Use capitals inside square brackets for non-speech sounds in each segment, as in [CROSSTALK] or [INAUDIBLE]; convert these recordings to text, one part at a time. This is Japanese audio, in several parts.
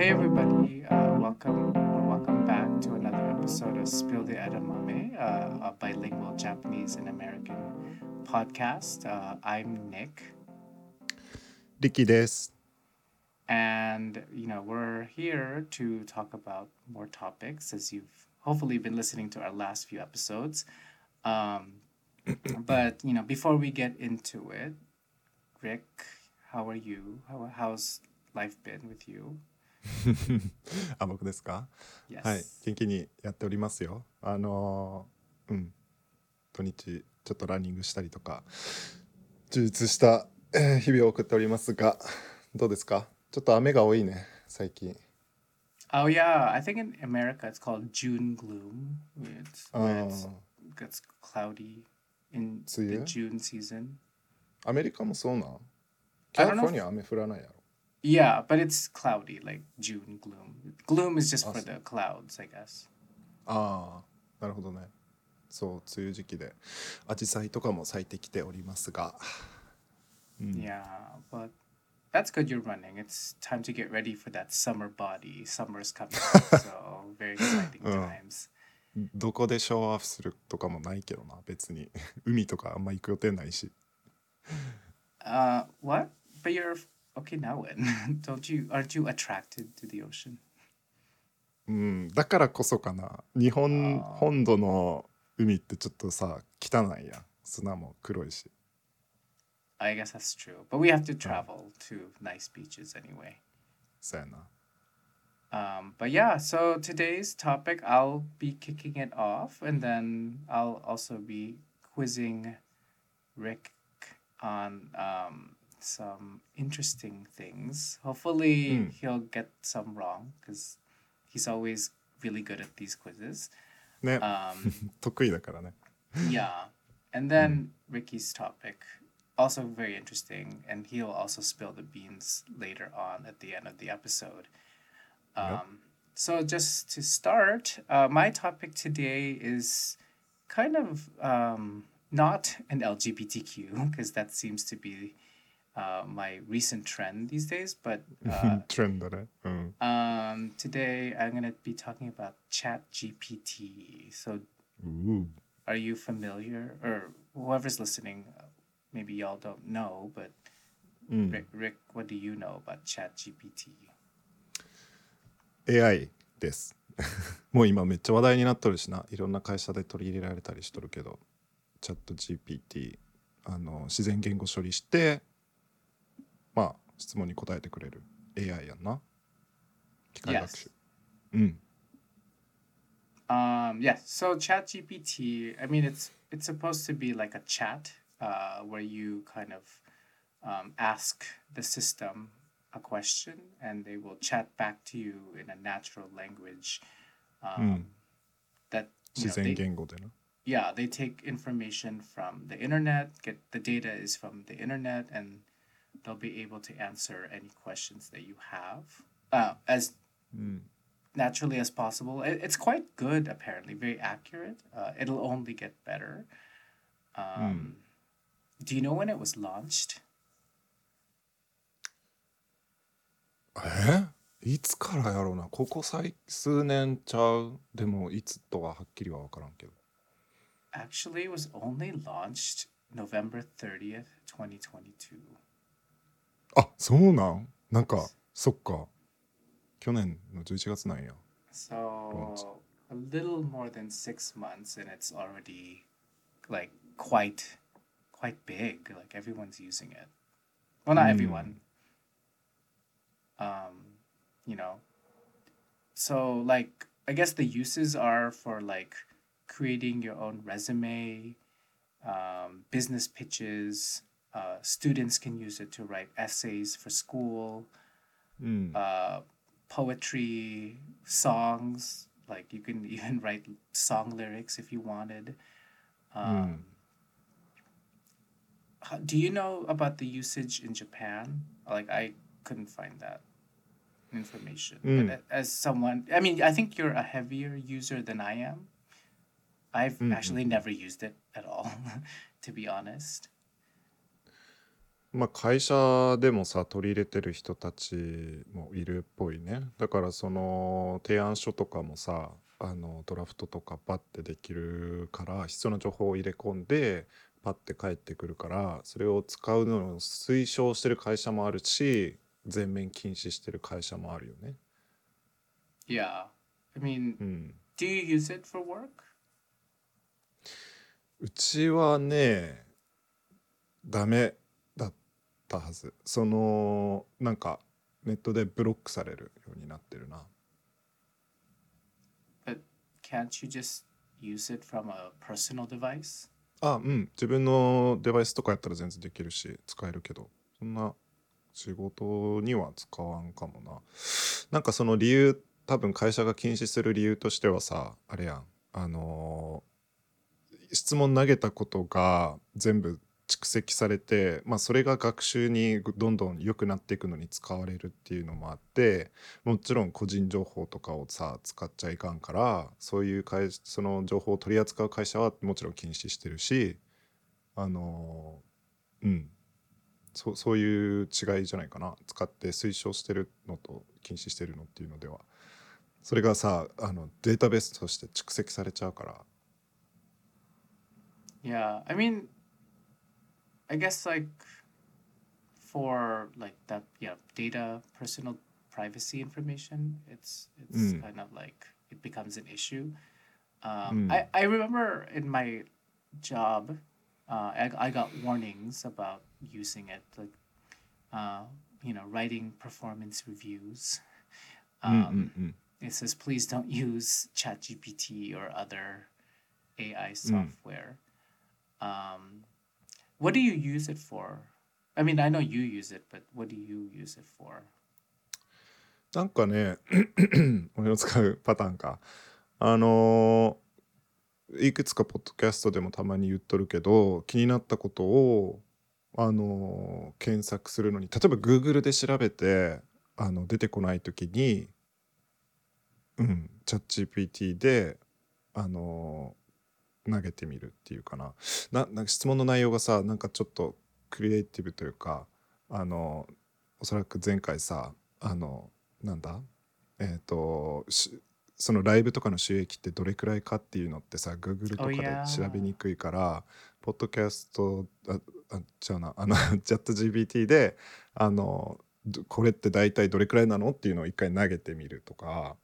Hey everybody, uh, welcome or welcome back to another episode of Spill the Edamame, uh, a bilingual Japanese and American podcast. Uh, I'm Nick. Dicky des. And, you know, we're here to talk about more topics as you've hopefully been listening to our last few episodes. Um, [CLEARS THROAT] but, you know, before we get into it, Rick, how are you? How, how's life been with you? [LAUGHS] あ、僕ですか？Yes. はい、元気にやっておりますよ。あのーうん、土日ちょっとランニングしたりとか、充実したえー日々を送っておりますが、どうですか？ちょっと雨が多いね、最近。Oh yeah, I think in America it's called June gloom. It's, it's, あ gets cloudy in the June season. アメリカもそうなん？キャリフォルニア雨降らないやろ。Yeah, but it's cloudy, like June gloom. Gloom is just for Awesome. the clouds, I guess. ああ、なるほどね。そう、梅雨時期で、アジサイとかも咲いてきておりますが。うん、 Yeah, but that's good you're running. It's time to get ready for that summer body. Summer's coming, [LAUGHS] so very exciting Uh. times. どこでショーアップするとかもないけどな別に海とかあんま行く予定ないし Uh, [LAUGHS] what? But you're okay now. When don't you? Aren't you attracted to the ocean? うんだからこそかな日本あー本土の海ってちょっとさ汚いやん砂も黒いし I guess that's true. But we have to travel to nice beaches anyway. そうやな Um, but yeah, so today's topic, I'll be kicking it off, and then I'll also be quizzing Rick on um, some interesting things. Hopefully, mm. he'll get some wrong because he's always really good at these quizzes. Um, [LAUGHS] yeah. And then hmm. Ricky's topic, also very interesting, and he'll also spill the beans later on at the end of the episode. Um, yep. So, just to start, uh, my topic today is kind of um, not an LGBTQ, because that seems to be uh, my recent trend these days, but [LAUGHS] uh, トレンドねうん um, today I'm going to be talking about ChatGPT. So, うう are you familiar or whoever's listening uh, maybe y'all don't know but うん rick, rick what do you know about chat gpt AI ですもう今めっちゃ話題になっとるしないろんな会社で取り入れられたりしとるけどチャット GPT [LAUGHS] あの自然言語処理して まあ質問に答えてくれる AI やんな機械学習、うん um yes so chat gpt i mean it's it's supposed to be like a chat uh, where you kind of um, ask the system a question and they will chat back to you in a natural language um, that you 自 know, 然 they, 言語でな yeah they take information from the internet get the data is from the internet and they'll be able to answer any questions that you have uh, as うん、 naturally as possible it, it's quite good apparently very accurate uh, it'll only get better um, do you know when it was launched えいつからやろうなここ最数年ちゃうでもいつとははっきりは分からんけど actually it was only launched november 30th 2022 あそうなんなんかそっか去年の11月なんや So a little more than six months, and it's already like quite, quite big. Like everyone's using it. Well, not Mm. everyone. Um, you know. So like, I guess the uses are for like creating your own resume, um, business pitches. uh, students can use it to write essays for school うん、uh, poetry, songs. Like you can [LAUGHS] even write song lyrics if you wanted. Um, how- do you know about the usage in Japan? Like I couldn't find that information. Mm. But as someone, I mean, I think you're a heavier user than I am. I've Mm, actually never used it at all, [LAUGHS] to be honest. まあ会社でもさ取り入れてる人たちもいるっぽいねだからその提案書とかもさあのドラフトとかパッてできるから必要な情報を入れ込んでパッて返ってくるからそれを使うのを推奨してる会社もあるし全面禁止してる会社もあるよね Yeah. I mean, うん do you use it for work? うちはねダメだったはず。そのなんかネットでブロックされるようになってるな。But can't you just use it from a personal device? あうん。自分のデバイスとかやったら全然できるし使えるけど。そんな仕事には使わんかもな。なんかその理由多分会社が禁止する理由としてはさあれやん。あのー質問投げたことが全部蓄積されて、まあ、それが学習にどんどん良くなっていくのに使われるっていうのもあってもちろん個人情報とかをさ使っちゃいかんからそういう会その情報を取り扱う会社はもちろん禁止してるしあのうん。そそういう違いじゃないかな。使って推奨してるのと禁止してるのっていうのでは。それがさあのデータベースとして蓄積されちゃうから。Yeah. I mean, I guess like for like that yeah data personal privacy information it's it's mm. kind of like it becomes an issue. Um, mm. I I remember in my job, uh, I I got warnings about using it like, uh, you know, writing performance reviews. Hmm, um, mm, it says please don't use ChatGPT or other AI hmm. software. Um, what do you use it for? I mean, I know you use it, but what do you use it for? なんかね [CLEARS THROAT] 俺の使うパターンかあのーいくつかポッドキャストでもたまに言っとるけど気になったことをあのー検索するのに例えば Google で調べてあの出てこない時にうんチャット GPT であのー投げてみるっていうかな。ななんか質問の内容がさなんかちょっとクリエイティブというかあのおそらく前回さあのなんだ？えっ、としそのライブとかの収益ってどれくらいかっていうのってさ Google とか Oh, で.調べにくいから、ポッドキャストああ違うな。[LAUGHS] あのチャット GPT であのどこれって大体どれくらいなのっていうのを一回投げてみるとか。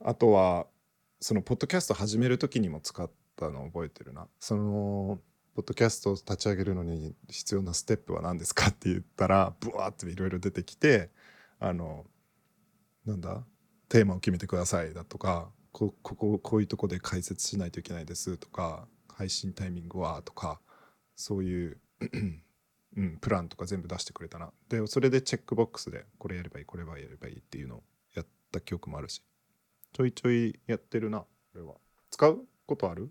あとはそのポッドキャスト始める時にも使ったのを覚えてるな。そのポッドキャストを立ち上げるのに必要なステップは何ですかって言ったらブワーっていろいろ出てきてあのなんだ？テーマを決めてくださいだとかここここういうとこで解説しないといけないですとか配信タイミングはとかそういう、うん、プランとか全部出してくれたな。でそれでチェックボックスでこれやればいいこれはやればいいっていうのをやった記憶もあるし。ちょいちょいやってるなこれは。使うことある？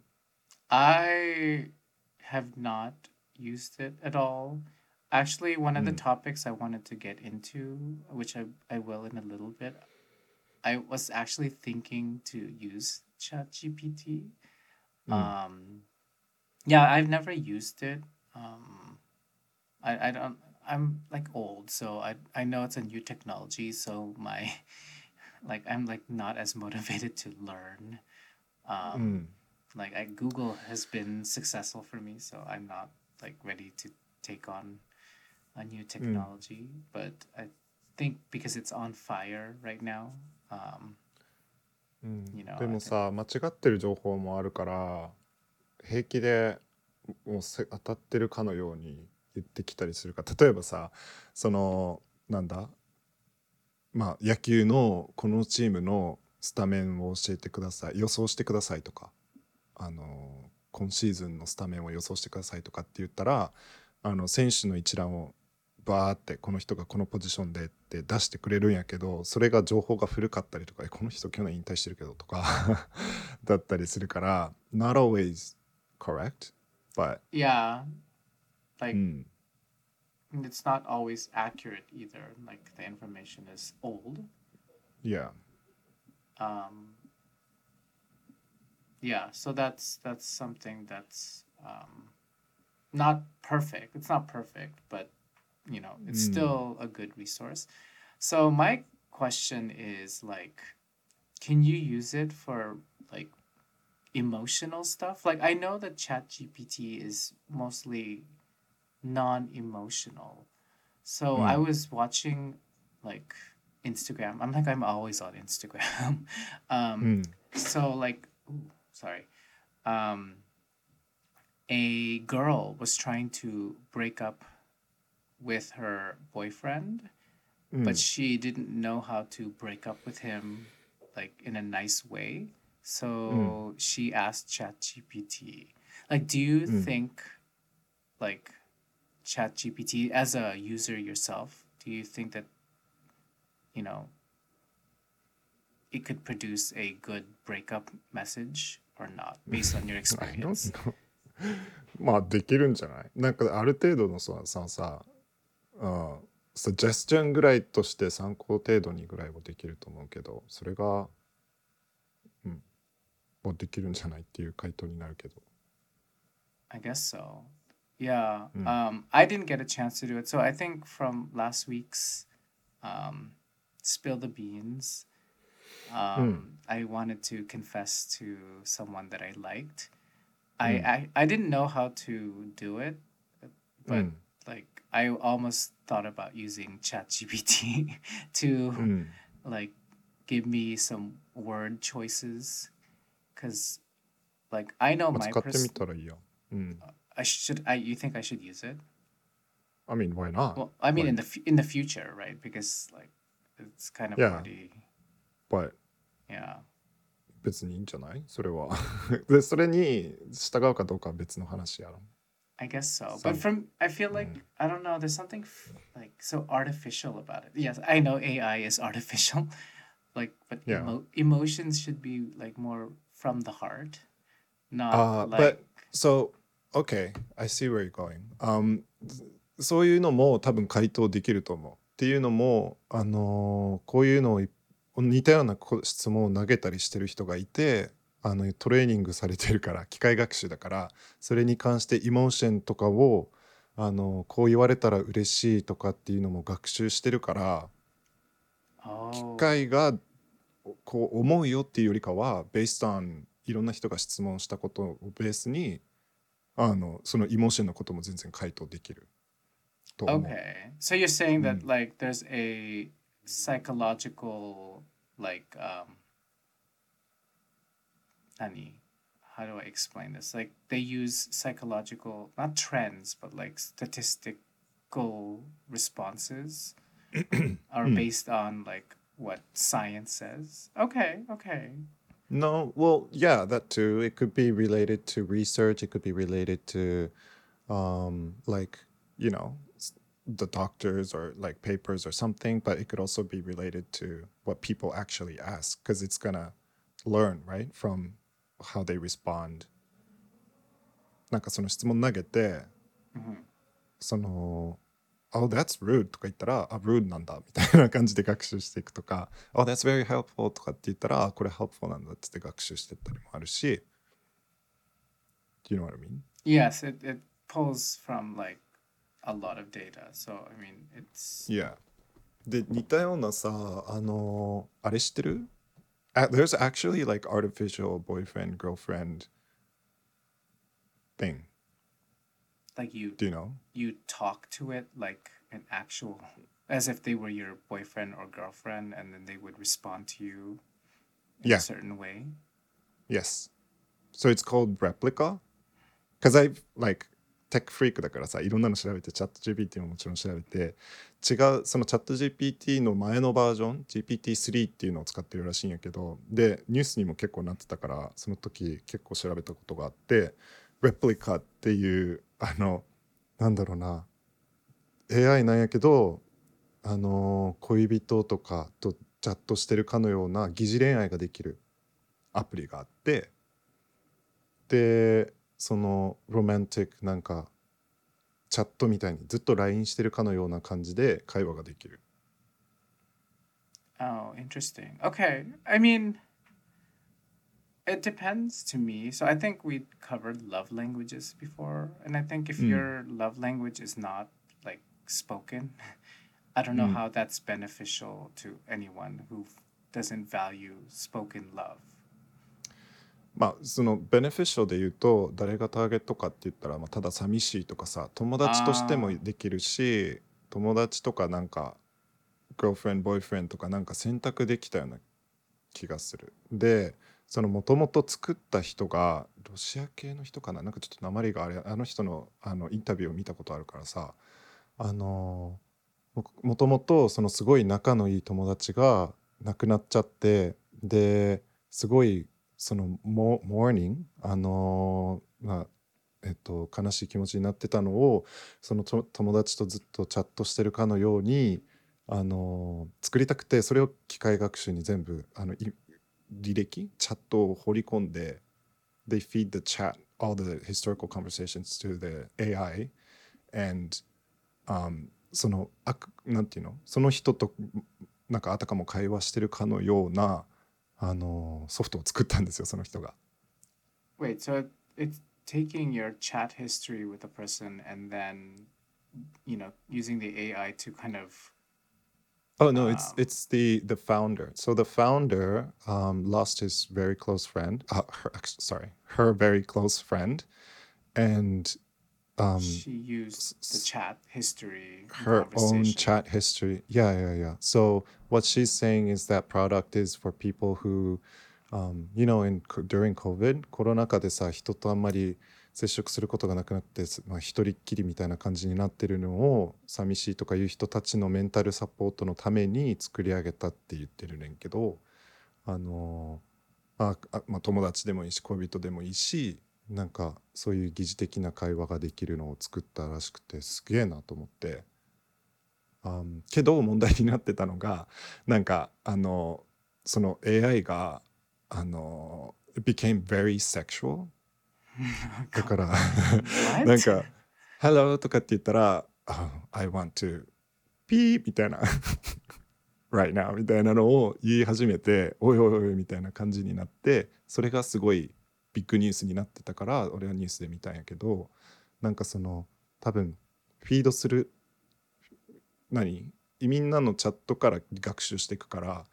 I have not used it at all. Actually, one of the Mm. topics I wanted to get into, which I, I will in a little bit, I was actually thinking to use ChatGPT. Mm. Um, yeah, I've never used it. Um, I, I don't, I'm like old, so I, I know it's a new technology, so my, [LAUGHS] like, I'm like not as motivated to learn. Um, ん like I, Google has been successful for me, so I'm not like ready to take on a new technology. But I think because it's on fire right now, um, うん You know, でもさ間違ってる情報もあるから平気でもうせ当たってるかのように言ってきたりするから例えばさそのなんだまあ野球のこのチームのスタメンを教えてください予想してくださいとかあの今シーズンのスタメンを予想してくださいとかって言ったらあの選手の一覧をバーってこの人がこのポジションでって出してくれるんやけどそれが情報が古かったりとかえこの人去年引退してるけどとか [LAUGHS] だったりするから not always correct but yeah, う like ん it's not always accurate either. Like the information is old. yeah Um, yeah, so that's that's something that's um, not perfect. It's not perfect, but you know, it's Mm. still a good resource. So my question is like, can you use it for like emotional stuff? Like I know that Chat GPT is mostly non-emotional. So I Mm. was watching like Instagram. I'm like I'm always on Instagram. [LAUGHS] um, うん。so like sorry. Um a girl was trying to break up with her boyfriend うん but she didn't know how to break up with him like in a nice way. So she asked ChatGPT. Like do you Mm. think like ChatGPT as a user yourself do you think that you know it could produce a good breakup message or not based on your experience まあできるんじゃないなんかある程度のさささあサジェスチョンぐらいとして参考程度にぐらいはできると思うけどそれがうんもうできるんじゃないっていう回答になるけど I guess so. Yeah. Mm. Um, I didn't get a chance to do it. So I think from last week's um, Spill the Beans, Um, mm. I wanted to confess to someone that I liked. Mm. I, hmm. I I didn't know how to do it, but mm. like I almost thought about using ChatGPT [LAUGHS] to hmm. like give me some word choices, because like I know my. person. Hmm. I should I you think I should use it? I mean, why not? Well, I mean, like, in the in the future, right? Because like it's kind of yeah. already But yeah. 別にいいんじゃないそれは。で、それに従うかどうかは別の話やろ。I guess so. But from I feel like Mm. I don't know. There's something like so artificial about it. Yes, I know AI is artificial, like but Yeah. emo- emotions should be like more from the heart, not Uh, like. but so okay, I see where you're going. Um, そういうのも多分回答できると思う。っていうのもあのーこういうのをい似たようなこ質問を投げたりしてる人がいてあのトレーニングされてるから [LAUGHS] 機械学習だからそれに関してイモーションとかをあのこう言われたら嬉しいとかっていうのも学習してるから oh, 機械がこう思うよっていうよりかは based on いろんな人が質問したことをベースにあのそのイモーションのことも全然回答できると思う。Okay. So you're saying that Mm. like there's a psychological like um Nani, how do I explain this? Like they use psychological not trends but like statistical responses [CLEARS THROAT] are Mm. based on like what science says. Okay, okay. No, well, yeah, that too. It could be related to research. It could be related to, um, like, you know, the doctors or like papers or something. But it could also be related to what people actually ask because it's gonna learn, right, from how they respond. なんかその質問投げて、 Mhm. その、Oh, that's rude とか言ったら、あ、rude なんだみたいな感じで学習していくとか、Oh, [LAUGHS] that's very helpful とかって言ったら、あこれ helpful なんだって言って学習していったりもあるし、Do you know what I mean? Yes, it, it pulls from like a lot of data. So I mean it's Yeah. で、似たようなさ、あの、あれ知ってる A- There's actually like artificial boyfriend, girlfriend thing. like you Do you know? you talk to it like an actual as if they were your boyfriend or girlfriend and then they would respond to you in Yeah. a certain way Yes. So it's called replica. Because I've like tech freak だからさ、いろんなの調べて、チャット GPT ももちろん調べて、違う、そのチャット GPT の前のバージョン、GPT-3 っていうのを使ってるらしいんやけど、で、ニュースにも結構なってたから、その時結構調べたことがあって、replica っていう、あの、なんだろうな、AI なんやけど、あの、恋人とかとチャットしてるかのような疑似恋愛ができる。アプリがあってでそのロマンティックなんかチャットみたいにずっと LINE してるかのような感じで会話ができる oh interesting okay i mean it depends to me so i think we covered love languages before and i think if Mm. your love language is not like spoken. I don't know Mm. how that's beneficial to anyone who doesn't value spoken love. まあそのベネフィッショで言うと誰がターゲットかって言ったら、まあ、ただ寂しいとかさ友達としてもできるし友達とかなんか girlfriend boyfriend とかなんか選択できたような気がする。でそのもともと作った人がロシア系の人かな？なんかちょっと鉛があれあの人のあのインタビューを見たことあるからさあのももともとそのすごい仲のいい友達が亡くなっちゃってですごいそのモモーニングあのまあえっと悲しい気持ちになってたのをその友達とずっとチャットしてるかのようにあの作りたくてそれを機械学習に全部あのい履歴チャットを放り込んで they feed the chat all the historical conversations to the AI and、um, そのあなんていうの？その人となんかあたかも会話してるかのようなあのソフトを作ったんですよその人が。 Wait, so it, it's taking your chat history with a person and then, you know, using the AI to kind of. Oh no, it's Um, it's the the founder. So the founder um, lost his very close friend. Uh, her, act- sorry, her very close friend, and um, she used the chat history. her own chat history. Yeah, yeah, yeah. So what she's saying is that product is for people who, um, you know, in during COVID コロナ禍でさ人とあんまり接触することがなくなって、すまあ、一人っきりみたいな感じになってるのを寂しいとかいう人たちのメンタルサポートのために作り上げたって言ってるねんけどあのああ、まあ、友達でもいいし恋人でもいいしなんかそういう疑似的な会話ができるのを作ったらしくてすげえなと思って。あんけど問題になってたのがなんかあのその AI があの it became very sexual だから? [LAUGHS] なんか「Hello」とかって言ったら「あ I want to pee」みたいな「right now」みたいなのを言い始めて「おいおいおい」みたいな感じになってそれがすごいビッグニュースになってたから俺はニュースで見たんやけどなんかその多分フィードする何みんなのチャットから学習していくから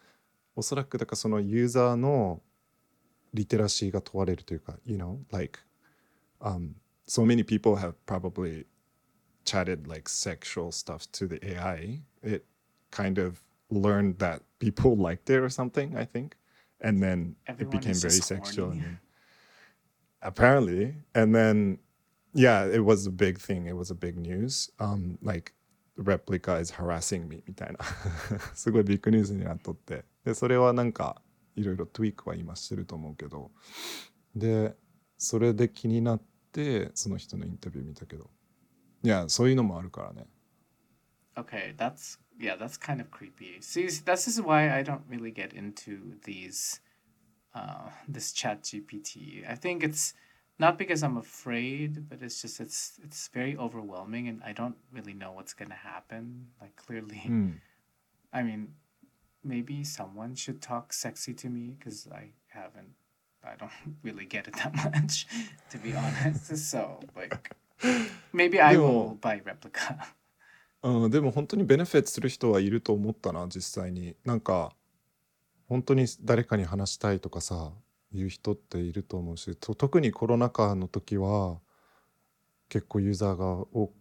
おそらくだからそのユーザーのリテラシーが問われるというか you know like um, so many people have probably chatted like sexual stuff to the AI it kind of learned that people liked it or something I think and then it Everyone became is very sexual and apparently. And then, yeah, it was a big thing. It was a big news. Um, like, replica is harassing me みたいなすごいビッグニュースになっとってでそれはなんかいろいろトゥイックは今してると思うけどでそれで気になってその人のインタビュー見たけどいやそういうのもあるからね [LAUGHS] Okay that's yeah that's kind of creepy see this is why I don't really get into these uh this chat GPT. I think it's not because I'm afraid, but it's just it's it's very overwhelming and I don't really know what's going to happen. Like clearly, うん I mean, maybe someone should talk sexy to me because I haven't I don't [LAUGHS] really get it that [LAUGHS] much to be honest. So, like maybe I [LAUGHS] will Yo. buy replica. うん、でも本当にベネフィットする人はいると思ったな実際になんか 本当に誰かに話したいとかさいう人っていると思うしと特にコロナ禍の時は結構ユーザーが多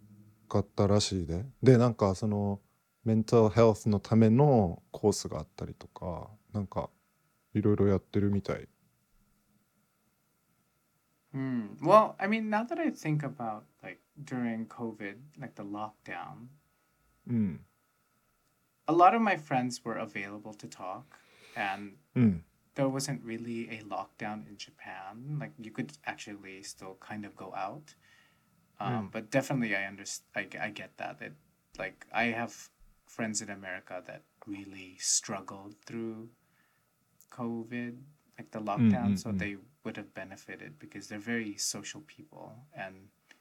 かったらしいででなんかそのメンタルヘルスのためのコースがあったりとかなんかいろいろやってるみたい Hmm. Well, I mean, now that I think about like during COVID, like the lockdown, うん、a lot of my friends were available to talk, and mm. there wasn't really a lockdown in Japan. Like you could actually still kind of go out, um, mm. but definitely I understand. I, I get that. It like I have friends in America that really struggled through COVID, like the hmm, lockdown, mm, so hmm. they would have benefited because they're very social people and.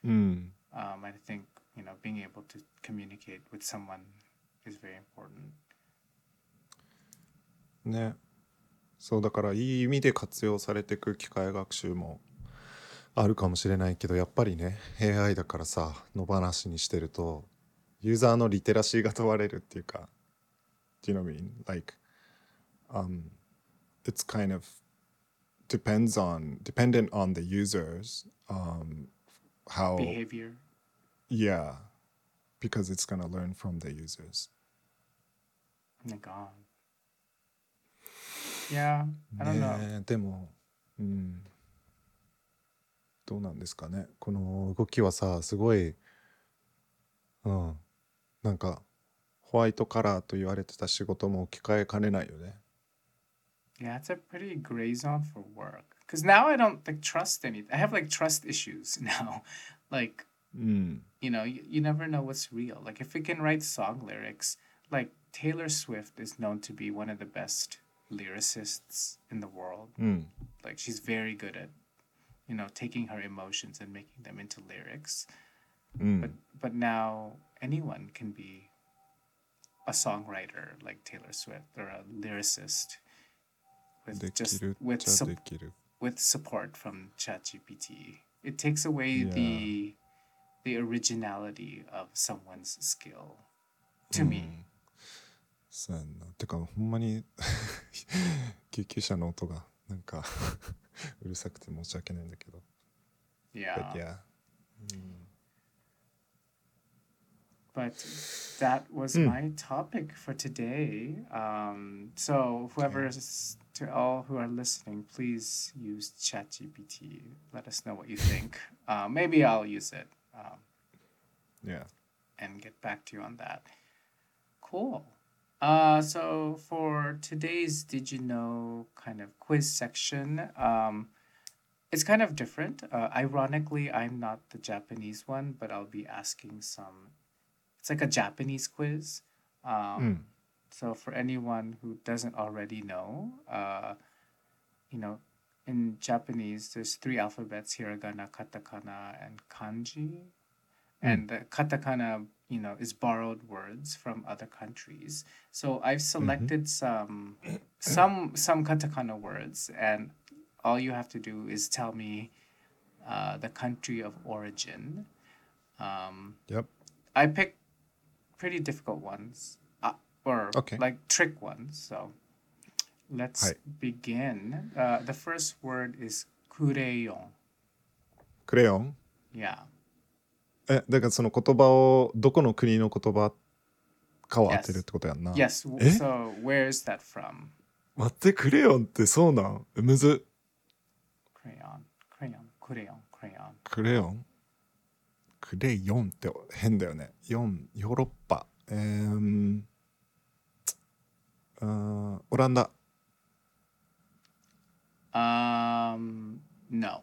Hmm. Um, I think you know being able to communicate with someone is very important. ねそうだからいい意味で活用されていく機械学習もあるかもしれないけどやっぱりね AI だからさ野放しにしてるとユーザーのリテラシーが問われるっていうか Do you know what I mean? Like um it's kind of depends on dependent on the users um how Behavior. yeah because it's gonna learn from the users Oh my god. Yeah, I don't know. ねえでもうんどうなんですかねこの動きはさすごいうんなんかホワイトカラーと言われてた仕事も置き換えかねないよね Yeah, it's a pretty gray zone for work. Because now I don't like trust anything. I have like trust issues now. [LAUGHS] like, うん、 you know, you, you never know what's real. Like, if we can write song lyrics, like Taylor Swift is known to be one of the best lyricists in the world. Mm. Like she's very good at, you know, taking her emotions and making them into lyrics. Mm. But but now anyone can be a songwriter like Taylor Swift or a lyricist with just kiru, with su- with support from ChatGPT. It takes away yeah. the the originality of someone's skill to mm. me んそうやんなてかほんまに救急車の音がなんか[LAUGHS] [LAUGHS] うるさくて申し訳ないんだけど Yeah. But yeah うん、 But that was Hmm. my topic for today. Um, so whoever is to all who are listening, please use ChatGPT. Let us know what you think. Uh, maybe I'll use it um, yeah and get back to you on that. Cool. Uh, so for today's Did You Know kind of quiz section, um, it's kind of different. Uh, ironically, I'm not the Japanese one, but I'll be asking some. It's like a Japanese quiz. Um, うん、so for anyone who doesn't already know, uh, you know, in Japanese, there's three alphabets: hiragana, katakana, and kanji. And the katakana, you know is borrowed words from other countries. So i've mm-hmm. selected mm-hmm. some some some katakana words and all you have to do is tell me uh, the country of origin. Um, yep. I picked pretty difficult ones uh, or okay. like trick ones so let's Hi. begin. Uh, the first word is crayon crayon yeah. えだからその言葉をどこの国の言葉かを当てるってことやんな Yes. え So where is that from? 待ってクレヨンってそうなん？むず Crayon. Crayon. Kureyon. Crayon. クレヨン？クレヨンって変だよねヨンヨーロッパえーんあーオランダ Um. No.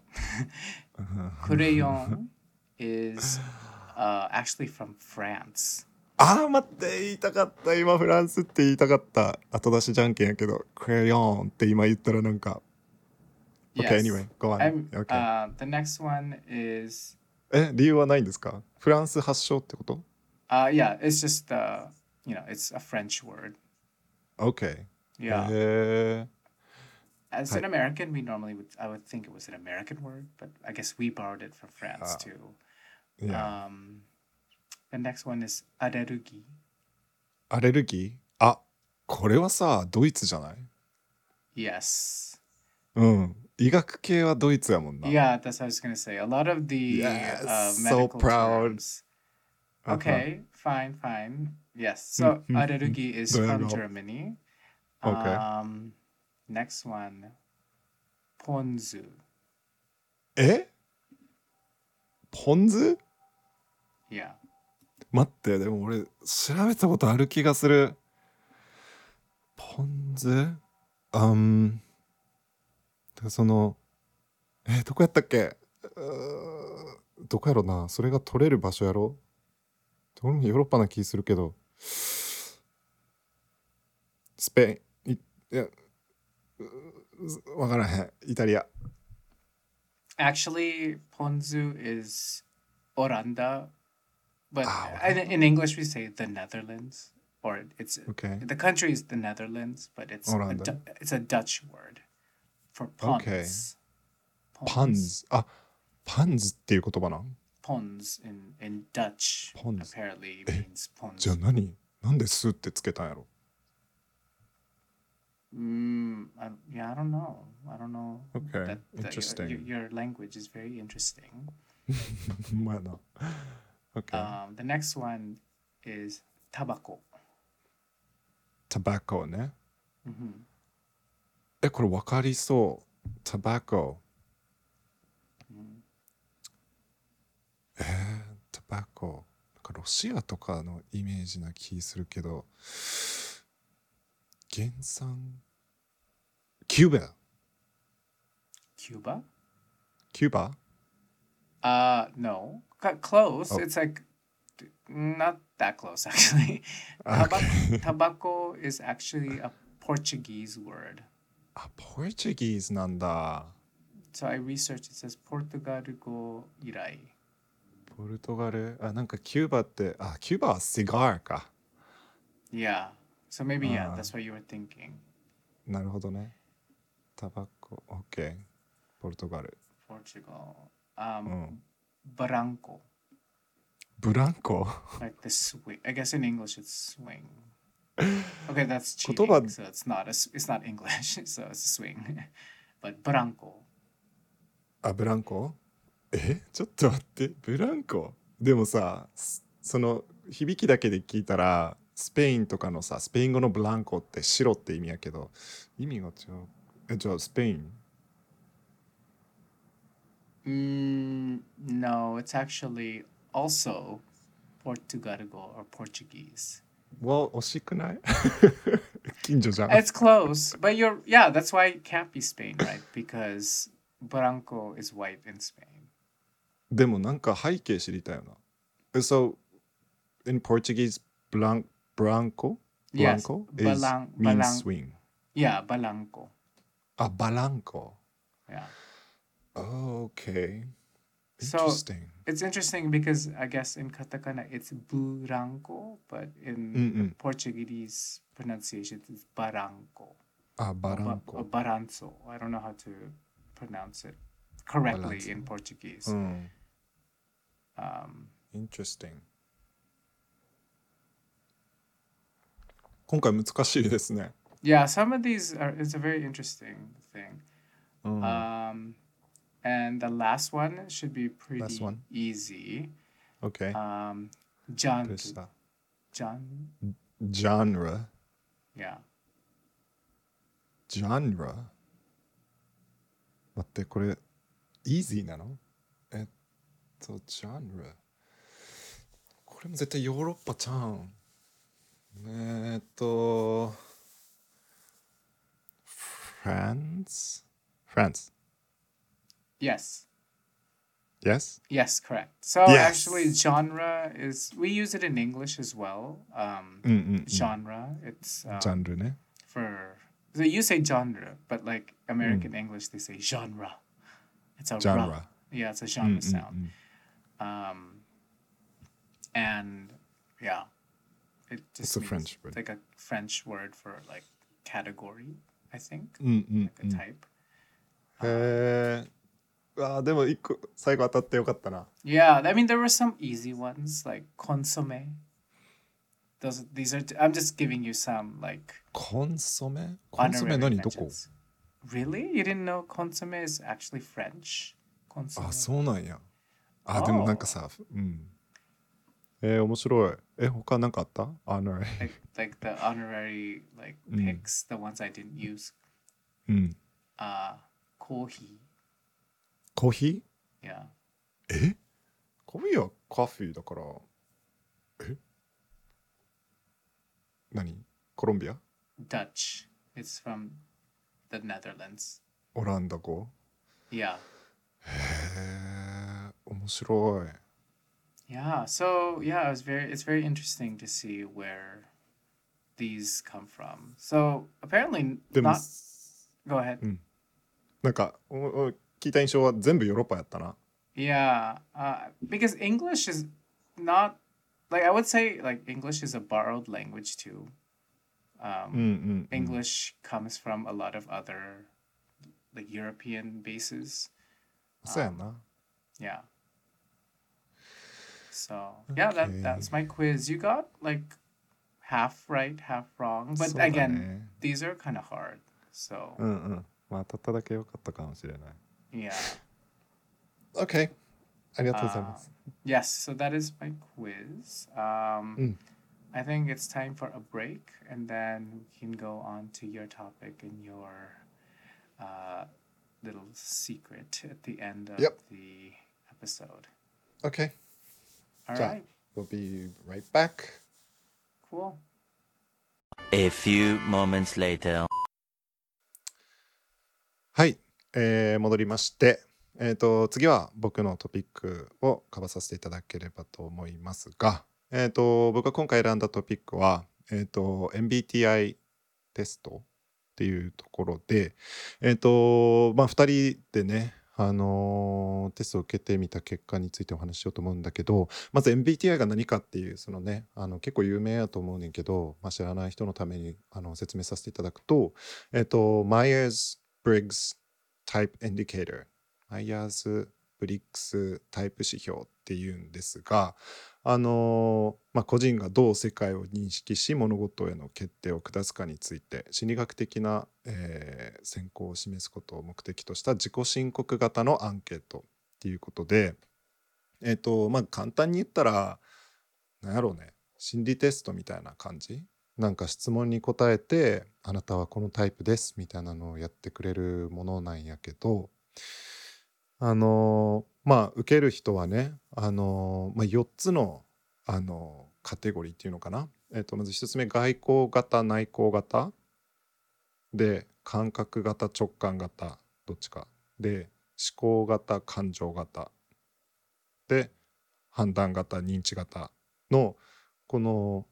[LAUGHS] Crayon is uh, actually from France. あー待って言いたかった今フランスって言いたかった後出しじゃんけんやけどクレヨンって今言ったらなんか Yes. anyway go on I'm, OK、uh, the next one is え理由はないんですかフランス発祥ってこと uh yeah it's just uh you know it's a French word. OK Yeah. へえ As an American, we normally would I would think it was an American word, but I guess we borrowed it from France Ah. too. いや Um, the next one is aderugi. アレルギーあこれはさドイツじゃない Yes. うん医学系はドイツやもんな Yeah, that's what I was gonna say. A lot of the Yes, uh, so medical proud. terms. Uh-huh. Okay, fine, fine. Yes. So Mhm. aderugi is from. Germany. Okay. Um, next one, ponzu. えポン酢 Yeah. 待ってでも俺調べたことある気がする。ポン酢うん。そのえどこやったっけ？どこやろな？それが取れる場所やろ？俺もヨーロッパな気するけど。スペインいいやうわからへん。イタリア。Actually, ponzu is oranda, But oh. in, in, English, we say the Netherlands, or it's okay. The country is the Netherlands, but it's a, it's a Dutch word for puns. Okay. Puns. puns. Ah, puns っていう言葉なん Pons in, in Dutch pons. apparently means pons. じゃあ何なんでスってつけたんやろ Mm, I, yeah, I don't know. I don't know. Okay, that, that interesting. Your, your, language is very interesting. [LAUGHS] まあな。OK、Um, the next one is バコね hmm えこれ分かりそう。タバコえー、タバコなんかロシアとかのイメージな気するけど。原産？キューバ Cuba? キューバ Uh, no. Cut close. Oh. It's like d- not that close actually. [LAUGHS] Tabaco, tobacco is actually a Portuguese word. あポルチギーズなんだ So I researched. It says Portugal go irai. ポルトガルあなんかキューバってあキューバはシガーか Yeah. So maybe yeah, Ah. that's what you were thinking. なるほどねタバコ OK ポルトガル Portugal. Um, Mm. Barranco, ブランコ like the swing. I guess in English it's swing. Okay, that's cheating. 言葉- So it's not a, it's not English. So it's a swing. but Barranco. あブランコえちょっと待ってブランコでもさすその響きだけで聞いたらスペインとかのさスペイン語のブランコって白って意味やけど意味が違うえじゃあスペイン Mm, no, it's actually also Portugal or Portuguese. は惜しくない近[LAUGHS] 所じゃん It's close, but you're yeah. That's why it can't be Spain, right? Because Barranco is white in Spain. でもなんか背景知りたいよなえ So in Portuguese blanc, branco Yes, blanco is balang- means balang- swing Yeah, Balanco. あバランコ Yeah. Oh, okay So- interesting It's interesting because I guess in katakana it's Buranco, but in Mm-mm. Portuguese pronunciation it's Baranco. あバ or ラン ba- コ or Baranzo. I don't know how to pronounce it correctly Balanzo. in Portuguese. うん Um, Interesting 今回難しいですね yeah, some of these are. It's a very interesting thing. うん Um, and the last one should be pretty Last one. easy. OK Um, ど John. うした John. Genre Yeah. Genre 待ってこれ easy なのえっと Genre これも絶対ヨーロッパちゃうんえーっと France France Yes. Yes? Yes, correct. So yes. actually, genre is, we use it in English as well. Um, mm, mm, mm. genre. It's. Um, genre. For. So you say genre, but like American mm. English, they say genre. It's a genre. Ra. Yeah, it's a genre sound. Um, and yeah, it just it's a French word. like a French word for like category, I think, like a type. Uh, あーでも一個最後当たってよかったな Yeah, I mean there were some easy ones like consomme. Those these are I'm just giving you some like コンソメコンソメ honorary 何どこ. Really? You didn't know consomme is actually French? Consomme. あそうなんやあでもなんかさうんえー、面白いえ他なんかあったあの Like like the honorary like Mm. picks, the ones I didn't use. うん、Uh coffee. コーヒ Yeah. ーえコーヒーはカフェだからえ何コロンビア Dutch. It's from the Netherlands. オランダ語 Yeah. へえ面白い Yeah. So yeah, it was very it's very interesting to see where these come from. So apparently でも not go ahead. なんかおお 聞いた印象は全部ヨーロッパやったな Yeah. Uh, because English is not like I would say like English is a borrowed language too. うん Um, うん、うん、 English comes from a lot of other like European bases. そうやな Yeah. So yeah, that Okay. that's my quiz. You got like half right, half wrong. But そうだ again, ね these are kind of hard. So うんうんまあ当たっただけ良かったかもしれない yeah. Okay. Uh, yes, so that is my quiz. Um, mm. I think it's time for a break, and then we can go on to your topic and your uh, little secret at the end of yep. the episode. Okay. All so right. We'll be right back. Cool. A few moments later. Hi. えー戻りまして、えー、と次は僕のトピックをカバーさせていただければと思いますが、えー、と僕が今回選んだトピックは、えー、と MBTI テストっていうところで、えーとまあ、2人でねあのーテストを受けてみた結果についてお話ししようと思うんだけどまず MBTI が何かっていうそのねあの結構有名やと思うねんけど、まあ、知らない人のためにあの説明させていただくとえっ、とマイヤーズ・ブリックスタイプ指標っていうんですがあのまあ、個人がどう世界を認識し物事への決定を下すかについて心理学的な、えー選考を示すことを目的とした自己申告型のアンケートっていうことでえっ、とまあ簡単に言ったらなんやろうね心理テストみたいな感じなんか質問に答えて「あなたはこのタイプです」みたいなのをやってくれるものなんやけどあのまあ受ける人はねあの、まあ、4つのあのカテゴリーっていうのかな、えっとまず1つ目外交型内向型。で感覚型直感型どっちか。で思考型感情型。で判断型認知型のこの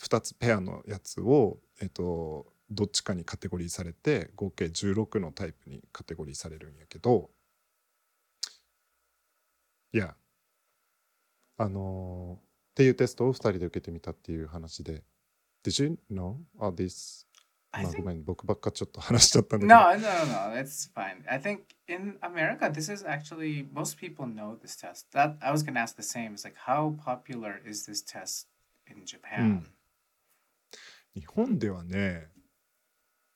2つペアのやつを、えっと、どっちかにカテゴリーされて合計16のタイプにカテゴリーされるんやけどいやあのーっていうテストを2人で受けてみたっていう話で Did you know all this? まあ、ごめん僕ばっかちょっと話しちゃったんだけど no, no, no. It's fine. I think in America, this is actually most people know this test. That I was gonna ask the same. It's like how popular is this test in Japan? 日本ではね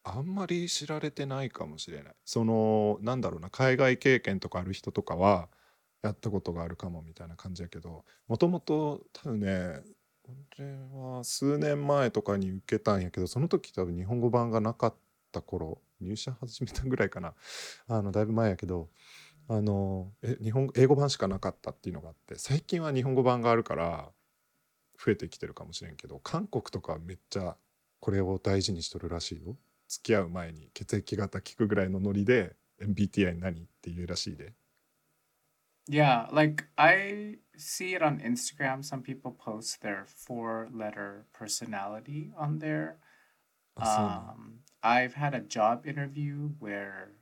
あんまり知られてないかもしれない。そのなんだろうな海外経験とかある人とかはやったことがあるかもみたいな感じやけどもともと多分ね俺は数年前とかに受けたんやけどその時多分日本語版がなかった頃入社始めたぐらいかな。あのだいぶ前やけどあのえ日本英語版しかなかったっていうのがあって最近は日本語版があるから増えてきてるかもしれんけど韓国とかめっちゃこれを大事にしとるらしいよ付き合う前に血液型聞くぐらいのノリで MBTI 何って言うらしいで Yeah, like I see it on Instagram. Some people post their four-letter personality on there. あそうなん Um, I've had a job interview where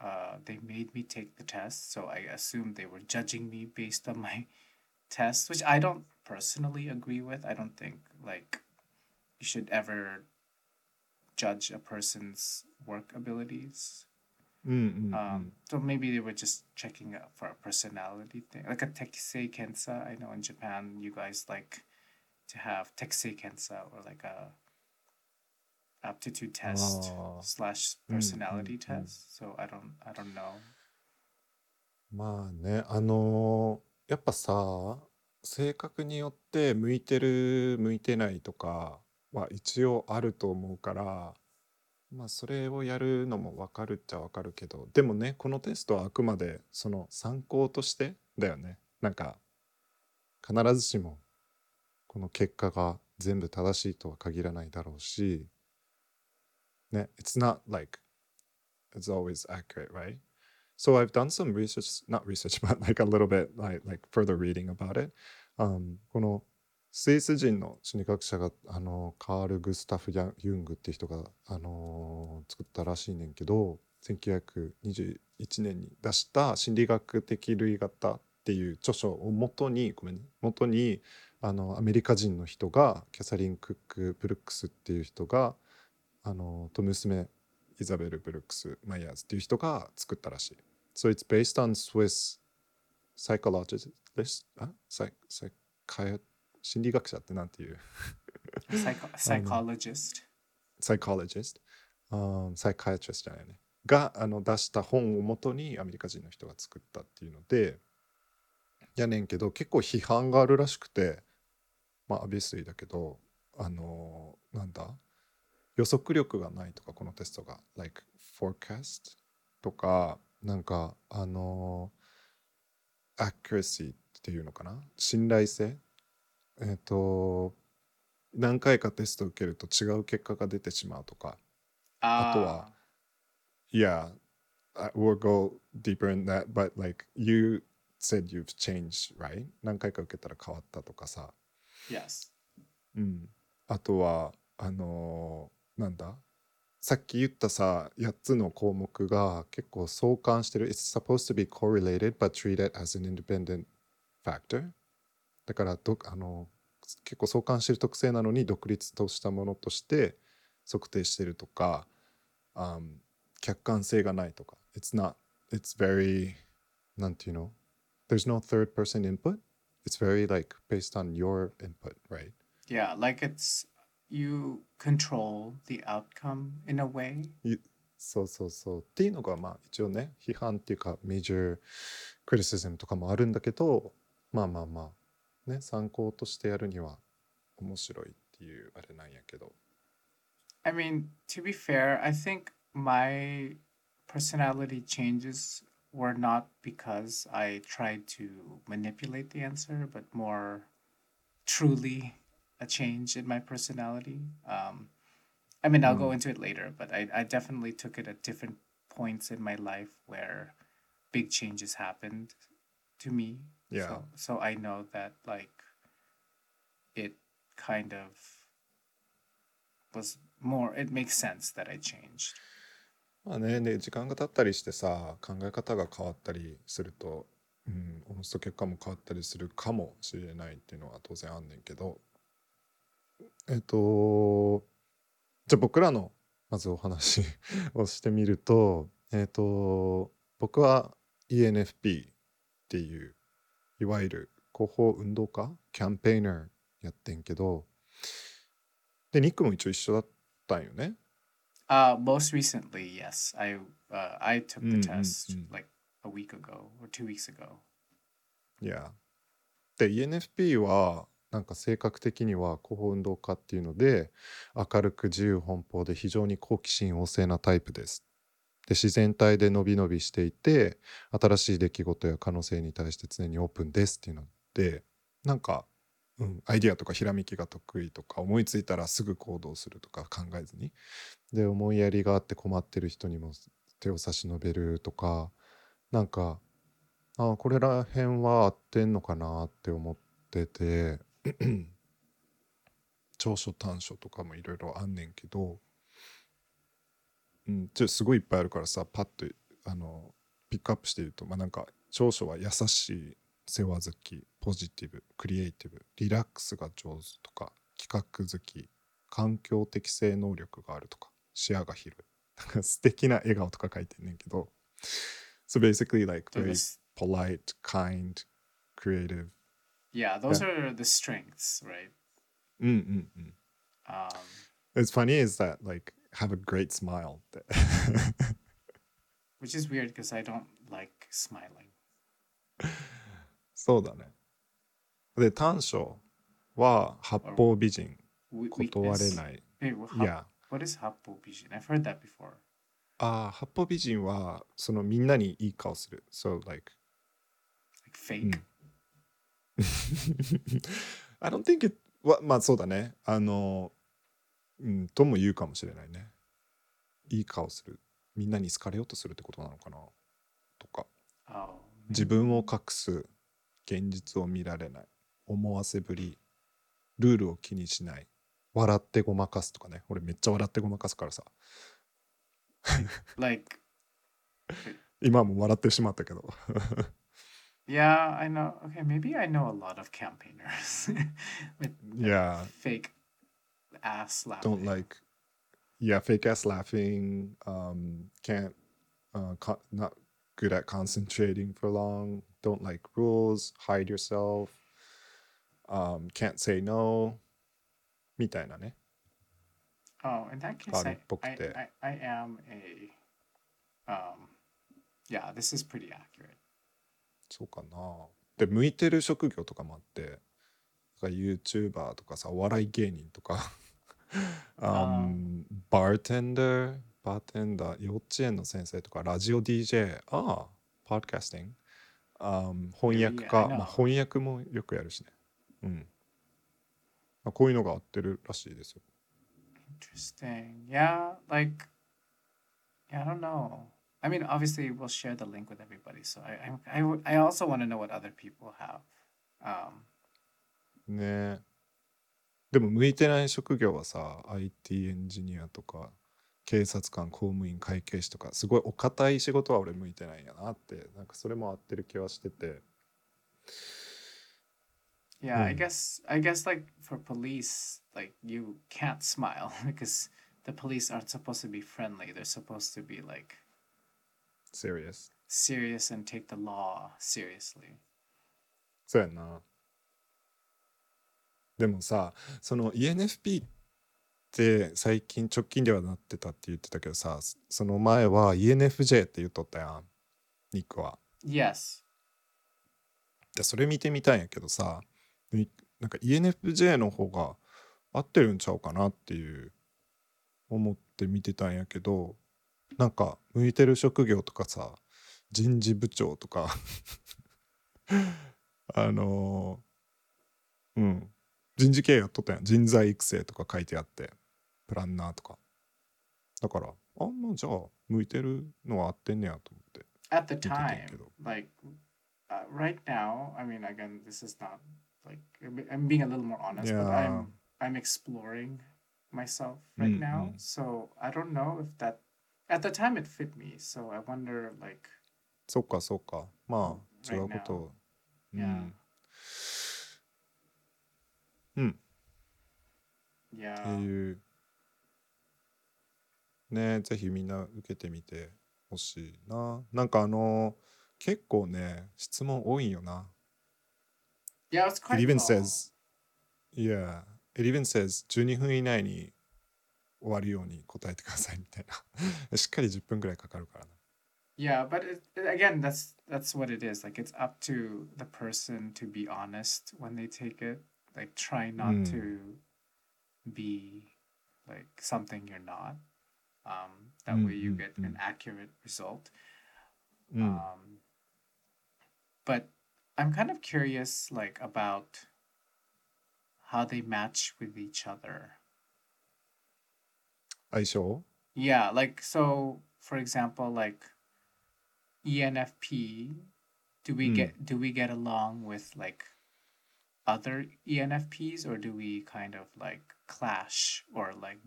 uh, they made me take the test, so I assume they were judging me based on my [LAUGHS] test, which I don't personally agree with. I don't think like you should ever judge a person's work abilities. うんうんうん、 Um, so maybe they were just checking out for a personality thing, like a teksei kensa. I know in Japan you guys like to have teksei kensa or like a aptitude test Ah. slash Mm, personality mm, mm. test. So I don't, I don't know. まあねあのーやっぱさ性格によって向いてる向いてないとか は一応あると思うからまあそれをやるのも分かるっちゃ分かるけどでもねこのテストはあくまでその参考としてだよねなんか必ずしもこの結果が全部正しいとは限らないだろうしね It's not like it's always accurate right So I've done some research, not research, but like a little bit like like further reading about it. Um, このスイス人の心理学者があのカール・グスタフ・ユングっていう人があの作ったらしいねんけど1921年に出した心理学的類型っていう著書を元にごめんね元にあのアメリカ人の人がキャサリン・クック・ブルックスっていう人があのと娘イザベル・ブルックス・マイヤーズっていう人が作ったらしい。So it's based on Swiss psychologist, ah, psych, psych, 心理学者ってなんていう？[LAUGHS] Psycho- psychologist. psychologist、um, psychiatrist じゃないね。があの出した本をもとにアメリカ人の人が作ったっていうのでやねんけど結構批判があるらしくてまあ obviously だけどあのなんだ？予測力がないとかこのテストが like forecast とかなんかあの accuracy っていうのかな？信頼性えっ、と何回かテスト受けると違う結果が出てしまうとか Ah, あとは Yeah, we'll go deeper in that, but like you said you've changed, right? 何回か受けたら変わったとかさ。yes. うん。あとは、あのーなんださっき言ったさ、8つの項目が結構相関してる。It's supposed to be correlated, but treated as an independent factor. だからど、あの結構相関してる特性なのに独立としたものとして測定してるとか、um, 客観性がないとか。It's not, it's very, なんていうの There's no third person input. It's very like based on your input, right? Yeah, like it's you control the outcome in a way. そうそうそう。っていうのがまあ一応ね批判っていうかメジャークリシズムとかもあるんだけどまあまあまあね参考としてやるには面白いっていうあれなんやけど。 I mean, to be fair, I think my personality changes were not because I tried to manipulate the answer, but more truly a change in my personality. Um, I mean, I'll go into it later, but I, I definitely took it at different points in my life where big changes happened to me. Yeah. So, so I know that, like, it kind of was more it makes sense that I changed. まあねで時間が経ったりしてさ考え方が変わったりすると、うん、おのずと結果も変わったりするかもしれないっていうのは当然あんねんけどえっとじゃあ僕らのまずお話をしてみるとえっと僕は ENFP っていういわゆる広報運動家キャンペーナーやってんけどでニックも一応一緒だったんよね？Uh, most recently, yes, I uh, I took the Mm, mm, test mm. like a week ago or two weeks ago. いや。で ENFP はなんか性格的には広報運動家っていうので明るく自由奔放で非常に好奇心旺盛なタイプです。で自然体で伸び伸びしていて新しい出来事や可能性に対して常にオープンですっていうのでなんか、うん、アイディアとかひらめきが得意とか思いついたらすぐ行動するとか考えずにで思いやりがあって困ってる人にも手を差し伸べるとかなんかあこれら辺は合ってんのかなって思ってて [CLEARS THROAT] 長所短所とかもいろいろあんねんけど、うん、ちょすごいいっぱいあるからさパッとあのピックアップして言うと、まあ、なんか長所は優しい世話好きポジティブクリエイティブリラックスが上手とか企画好き環境適正能力があるとか視野が広いなんか素敵な笑顔とか書いてんねんけど So basically like very polite, kind, creative. yeah, those are the strengths, right? うんうんうん。Um, It's funny is that like have a great smile って。which is weird because I don't like smiling. そうだね。で短所は八方美人 We- 断れ.ない。Hey, wha- い hap- や。what is happo bijin? I've heard that before. ああ八方美人はそのみんなにいい顔する。So like Like fake. I don't think it はまあそうだね。あのうんとも言うかもしれないね。いい顔する。みんなに好かれようとするってことなのかなとか。Oh, 自分を隠す現実を見られない。思わせぶり。ルールを気にしない。笑ってごまかすとかね。俺めっちゃ笑ってごまかすからさ。Like, [LAUGHS] 今も笑ってしまったけど。[LAUGHS] Yeah, I know. Okay, maybe I know a lot of campaigners. [LAUGHS] With Yeah. fake ass laughing. don't like yeah fake ass laughing um can't uh co- not good at concentrating for long don't like rules hide yourself um, can't say no みたいなね Oh, in that case, I, I, て I, I am a. Um, yeah, this is pretty accurate. そうかなで向いてる職業とかもあって YouTuber とかさお笑い芸人とかあ um, バーテンダーバーテンダー幼稚園の先生とかラジオ DJ ああパーキャスティング、um, 翻訳家.まあ、翻訳もよくやるしねうんまあこういうのが合ってるらしいですよ Interesting. Yeah, like, yeah, I don't know. I mean, obviously, we'll share the link with everybody. So I, I, I also want to know what other people have. Um, ねえでも向いてない職業はさ IT エンジニアとか警察官公務員会計士とかすごいお堅い仕事は俺向いてないんやなってなんかそれも合ってる気はしてて yeah, I Hmm. guess, I guess, like for police, like you can't smile because the police aren't supposed to be friendly. They're supposed to be like serious serious and take the law seriously. そうやんなでもさその ENFP って最近直近ではなってたって言ってたけどさその前は ENFJ って言っとったやんニックは Yes. でそれ見てみたいんやけどさみなんか ENFJ の方が合ってるんちゃうかなっていう思って見てたんやけどなんか向いてる職業とかさ人事部長とか [LAUGHS] あのーうん人事系やっとったやん人材育成とか書いてあってプランナーとかだからあもうじゃあ向いてるのは合ってんねやと思って At the time, ど like uh, right now, I mean, again, this is not like I'm- being a little more honest, but Yeah. I'm I'm exploring myself right Mm, now. mm. So I don't know if that at the time it fit me. So I wonder, like, そっかそっかまあ違うことを、now. う.んうん、っていうねぜひみんな受けてみてほしいななんかあの結構ね質問多いんよな yeah, it's It quite even long. says yeah it even says 12分以内に終わるように答えてくださいみたいなしっかり10分ぐらいかかるからな Yeah, but it, it- again, that's that's what it is. Like it's up to the person to be honest when they take it. Like try not mm. to be like something you're not. Um, that mm, way you hmm, get mm, an accurate result. Hmm. Um, but I'm kind of curious, like about how they match with each other. I saw. Yeah, like so. For example, like ENFP, do we hmm. get do we get along with like other ENFPs, or do we kind of like clash or like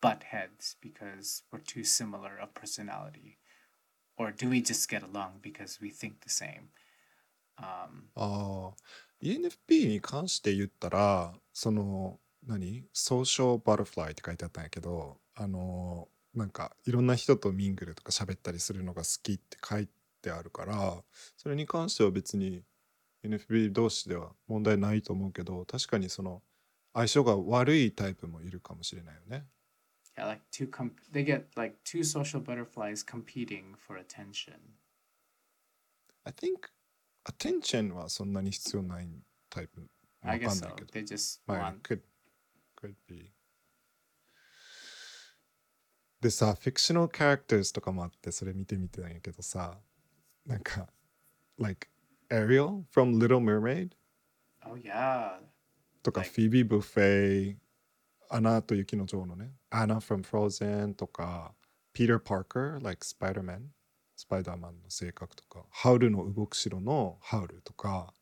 butt heads because we're too similar of personality? Or do we just get along because we think the same? Um ああ ENFP に関して言ったらその何ソーシャルバタフライって書いてあったんやけどあのなんかいろんな人とミングルとか喋ったりするのが好きって書いてあるからそれに関しては別に ENFP 同士では問題ないと思うけど確かにその相性が悪いタイプもいるかもしれないよね。yeah, like two comp they get like two social butterflies competing for attention. I think attention はそんなに必要ないタイプか、 I guess so. They just まあ、want could, could be. でさ、 fictional characters とかもあって、それ見てみてたんやけどさ、なんか、like, Ariel from Little Mermaid Oh yeah. とか、フィービー・ブッフェイ、アナと雪の女王のね、アナ from Frozen とか、Peter Parker, like Spider-Man、スパイダーマンの性格とか、ハウルの動く城のハウルとか、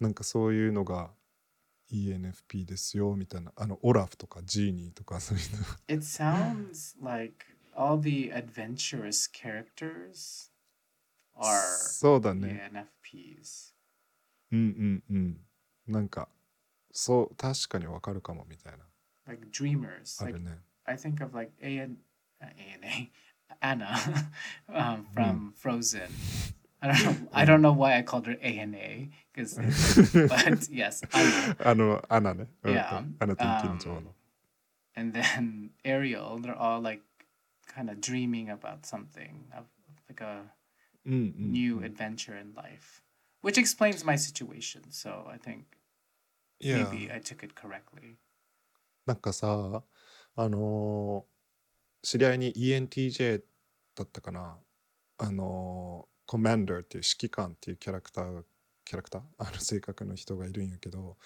なんかそういうのが ENFP ですよみたいな、あの、オラフとかジーニーとかそういうの。It sounds like all the adventurous characters are そうだね。NFPs。うんうんうん。なんか、そう、確かにわかるかもみたいな。Like dreamers. あるね。Like, I think of like A and uh, A [LAUGHS] Anna [LAUGHS] um, from hmm. Frozen. I don't know. I don't know why I called her A and A because, [LAUGHS] but yes, Anna. あの、アナね。Yeah. And then Ariel, they're all like kind of dreaming about something, like a new adventure in life, which explains my situation. So I think maybe I took it correctly. なんかさあのー知り合いに ENTJ だったかな？あのーコマンダーっていう指揮官っていうキャラクターキャラクター？[LAUGHS] あの性格の人がいるんやけど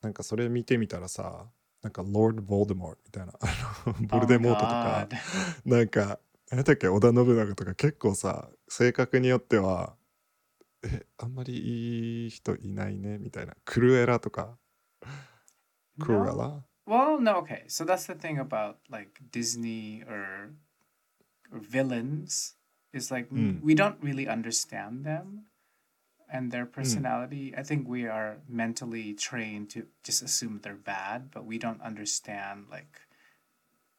なんかそれ見てみたらさなんか Lord Voldemort みたいなあのボルデモートと Oh, か. [LAUGHS] なんか何だっけ織田信長とか結構さ性格によってはえあんまりいい人いないねみたいなクルエラとかクルエ.ラ Well, no, okay. So that's the thing about like Disney or, or villains is like Mm. we don't really understand them and their personality. I think we are mentally trained to just assume they're bad, but we don't understand like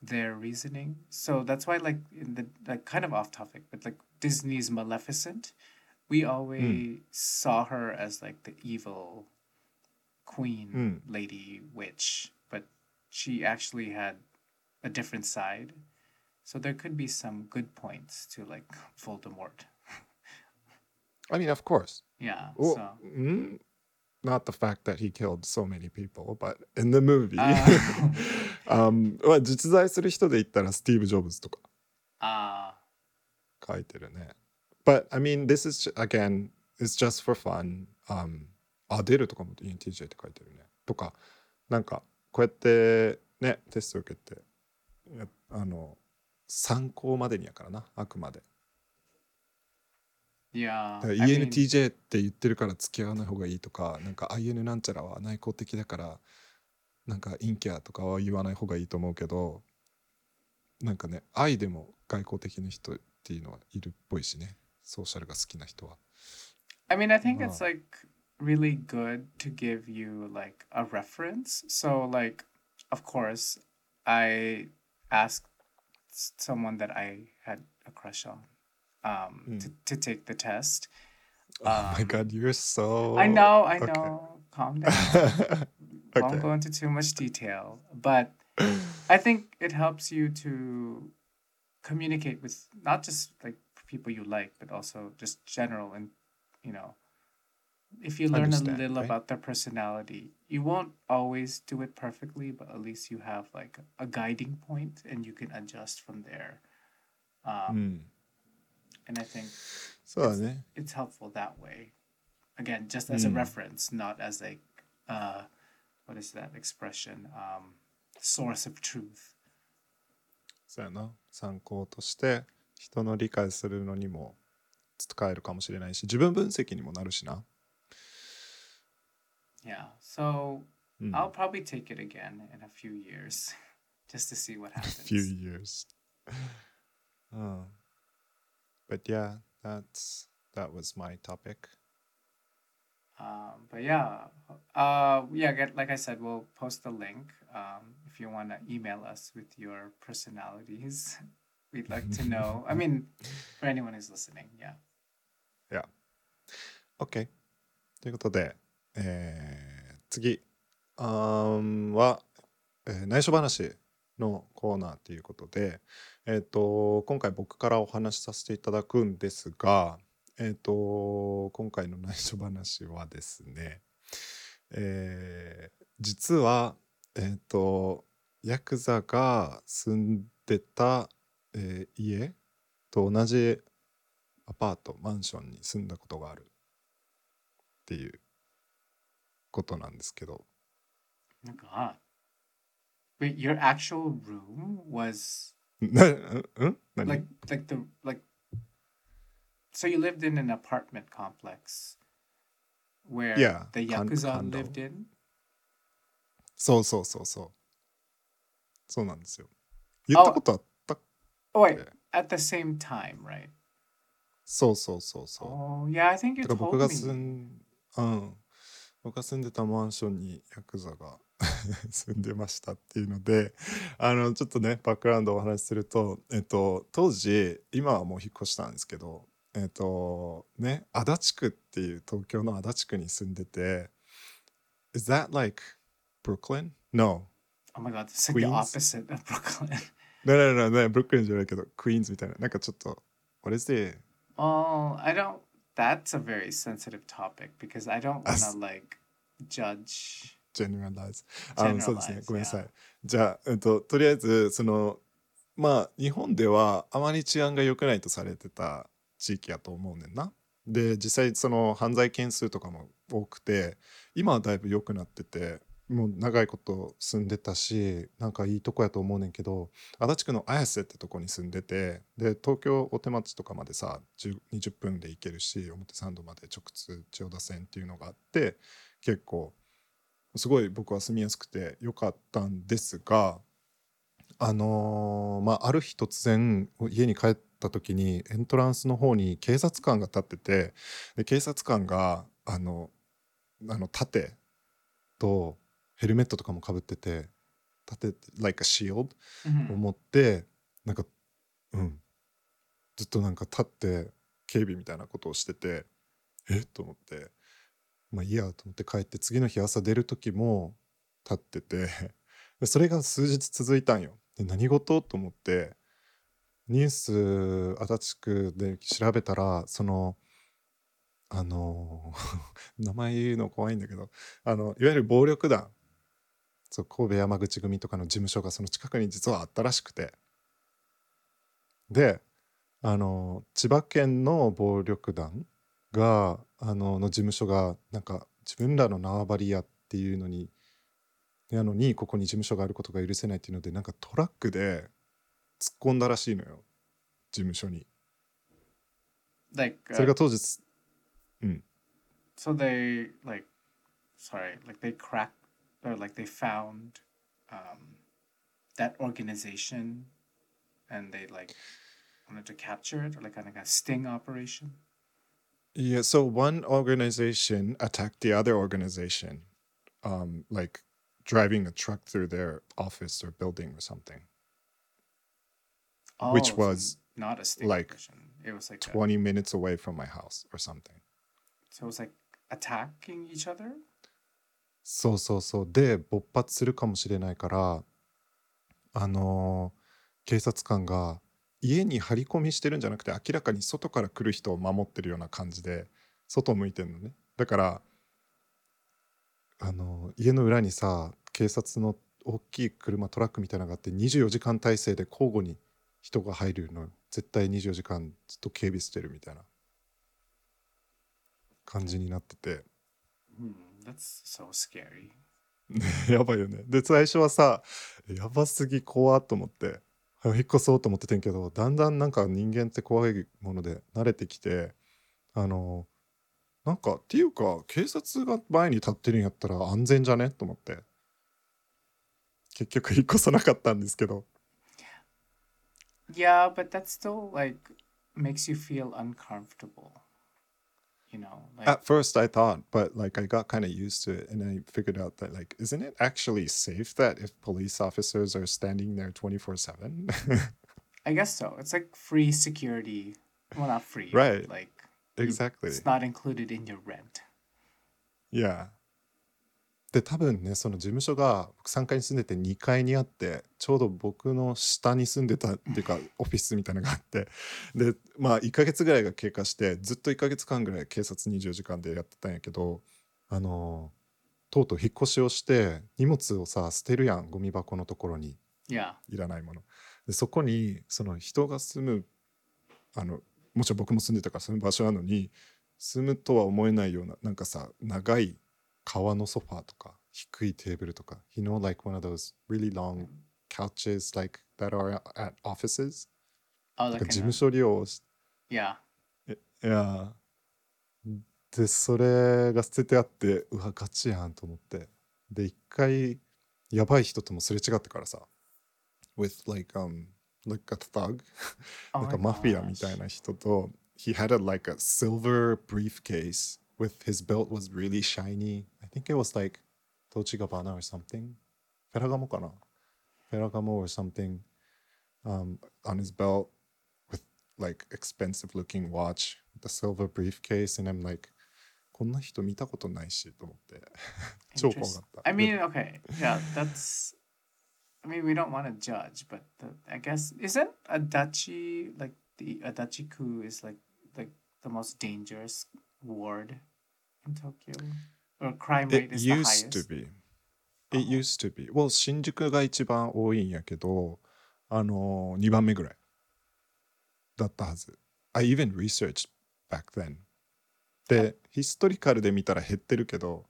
their reasoning. So that's why like in the like kind of off topic, but like Disney's Maleficent, we always saw her as like the evil queen lady witch, but she actually had a different side. So there could be some good points to like Voldemort. I mean of course Yeah. Well, so mm, not the fact that he killed so many people, but in the movie. あ um, まあ実在する人で言ったらスティーブ・ジョブズとか uh 書いてるね。But I mean, this is again, it's just for fun. Um, あ、出るとかも ENTJ って書いてるね。とか、なんかこうやってね、テスト受けて、やあの、参考までにやからな、あくまで。Yeah. ENTJ って言ってるから付き合わない方がいいとかなんか IN なんちゃらは内向的だからなんか陰キャとかは言わない方がいいと思うけどなんかね愛でも外交的な人っていうのはいるっぽいしねソーシャルが好きな人は I mean, I think it's like really good to give you like a reference. So, like, of course, I asked someone that I had a crush on um, to, to take the test. Oh my Um, god you're so I know, I okay. know. Calm [LAUGHS] down. Won't go into too much detail, but I think it helps you to communicate with not just like people you like, but also just general and you know, if you learn Understand, a little right? about their personality, you won't always do it perfectly, but at least you have like a guiding point and you can adjust from there. Um, ん And I think そうだね it's helpful that way. Again, just as a Mm. reference, not as a uh, what is that expression? Um, source of truth. そうやな参考として人の理解するのにも使えるかもしれないし自分分析にもなるしな、 Yeah. So うん I'll probably take it again in a few years, [LAUGHS] just to see what happens. few years. um, [LAUGHS] but yeah, that's that was my topic. Um, but yeah, uh, yeah, get, like I said, we'll post the link um, if you want to email us with your personalities. [LAUGHS] We'd like to know. I mean, for anyone who's listening, yeah. Yeah. OK. ということで、えー、次、um, のコーナーということで、えっ、と今回僕からお話しさせていただくんですが、えっ、と今回の内緒話はですね、えー実はえっ、とヤクザが住んでた、えー家と同じアパートマンションに住んだことがあるっていうことなんですけど Oh God. Wait, your actual room was [LAUGHS] なうんうん何 like like the like. So you lived in an apartment complex where Yeah, the con- yakuza condo. lived in. そうそうそうそうそうなんですよ言ったことあった、 Oh wait, Yeah. at the same time, right? そうそうそうそう Oh yeah, I think you だから told 僕が me. 住んうん 僕が住んでたマンションにヤクザが [LAUGHS] 住んでましたっていうのであのちょっとねバックグラウンドをお話しすると、えっと、当時今はもう引っ越したんですけどえっ、とね足立区っていう東京の足立区に住んでて Is that like Brooklyn? No Oh my god, it's like the Queens? opposite of Brooklyn. ななななブルックリンじゃないけどクイーンズみたいななんかちょっと What is the Oh, I don't. That's a very sensitive topic because I don't want to like judge. generalize あのそうですねごめんなさいじゃあ、えっと、とりあえずそのまあ日本ではあまり治安が良くないとされてた地域やと思うねんな。で実際その犯罪件数とかも多くて今はだいぶ良くなっててもう長いこと住んでたしなんかいいとこやと思うねんけど足立区の綾瀬ってとこに住んでてで東京大手町とかまでさ20分で行けるし表参道まで直通千代田線っていうのがあって結構すごい僕は住みやすくてよかったんですがあのーまあある日突然家に帰った時にエントランスの方に警察官が立っててで警察官があのあの盾とヘルメットとかもかぶってて盾 like a shield を持ってなんかうん。ずっとなんか立って警備みたいなことをしててえっ？と思ってまあいいやと思って帰って次の日朝出る時も立っててでそれが数日続いたんよ。で何事？と思ってニュース足立区で調べたらそのあの [LAUGHS] 名前言うの怖いんだけどあのいわゆる暴力団そう神戸山口組とかの事務所がその近くに実はあったらしくて。であの千葉県の暴力団があのの事務所がなんか自分らの縄張りやっていうのになのにここに事務所があることが許せないっていうのでなんかトラックで突っ込んだらしいのよ事務所に。Like, それ uh, が当日うん。So they like, sorry, like they cracked or like they found um, that organization and they like wanted to capture it or like kind of a sting operation. Yeah, so one organization attacked the other organization, um, like driving a truck through their office or building or something. Oh, Which was, not a sting like, operation. It was like a- 20 minutes away from my house or something. so it was like attacking each other. そうそうそう。で、勃発するかもしれないから、あのー警察官が家に張り込みしてるんじゃなくて、明らかに外から来る人を守ってるような感じで、外向いてるのね。だから、あのー家の裏にさ、警察の大きい車、トラックみたいなのがあって、24時間体制で交互に人が入るの。絶対24時間ずっと警備してるみたいな感じになってて。Hmm, that's so scary. [LAUGHS] やばいよね。で最初はさやばすぎ怖っと思って引っ越そうと思っててんけどだんだんなんか人間って怖いもので慣れてきてあのなんかっていうか警察が前に立ってるんやったら安全じゃねと思って結局引っ越さなかったんですけど Yeah, but that still like makes you feel uncomfortable. You know, like At first I thought, but like I got kind of used to it and I figured out that like isn't it actually safe that if police officers are standing there 24/7? I guess so. It's like free security. Well, not free. Right. Like exactly. it's not included in your rent. Yeah. で多分ねその事務所が僕3階に住んでて2階にあってちょうど僕の下に住んでたっていうか [LAUGHS] オフィスみたいなのがあって。でまあ1ヶ月ぐらいが経過してずっと1ヶ月間ぐらい警察24時間でやってたんやけどあのとうとう引っ越しをして荷物をさ捨てるやんゴミ箱のところに.いらないもの。でそこにその人が住むあのもちろん僕も住んでたから住む場所なのに住むとは思えないようななんかさ長い革のソファーとか低いテーブルとか You know like one of those really long couches like that are at offices Oh, なん that か事務.所利用し Yeah. いやでそれが捨ててあってうわガチやんと思ってで一回やばい人ともすれ違ってからさ with like um like a thug Oh なんかマフィアみたい.な人と he had a like a silver briefcase with his belt was really shiny think it was like トーチガバナ or something フェラガモかなフェラガモ or something um, on his belt with like expensive looking watch with a silver briefcase and I'm like こんな人見たことないしと思って[LAUGHS] 超怖か Interest- った。 I mean, okay, yeah, that's. I mean, we don't want to judge, but the, I guess isn't Adachi like the Adachi-ku is like like the most dangerous ward in Tokyo, or Crime rate It is the used highest. to be. It used to be. Well, 新宿が一番多いんやけど、あの、2番目ぐらいだったはず。I even researched back then. で、ヒストリカルで見たら減ってるけど、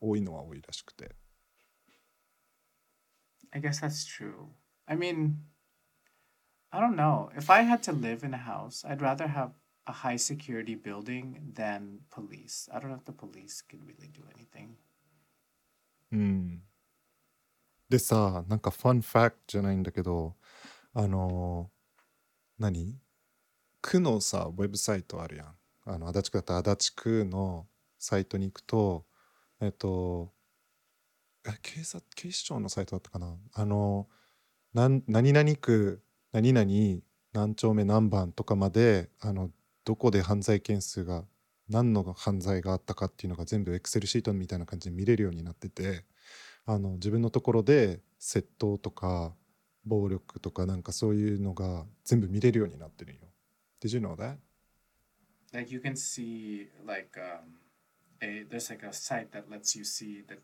多いのは多いらしくて。I guess that's true. I mean, I don't know. If I had to live in a house, I'd rather have a high security building than police. I don't know if the police can really do anything. うん。でさ、なんかファンファクトじゃないんだけど、あの、何？区のさ、ウェブサイトあるやん。あの、足立区だったら足立区のサイトに行くと、えっと、警察、警視庁のサイトだったかな？あの、なん何々区、何々、何丁目何番とかまで、あの、どこで犯罪件数が、何の犯罪があったかっていうのが全部エクセルシートみたいな感じで見れるようになってて、あの自分のところで窃盗とか暴力とかなんかそういうのが全部見れるようになってるんよ。Did you know that? Like you can see like um, a there's like a site that lets you see that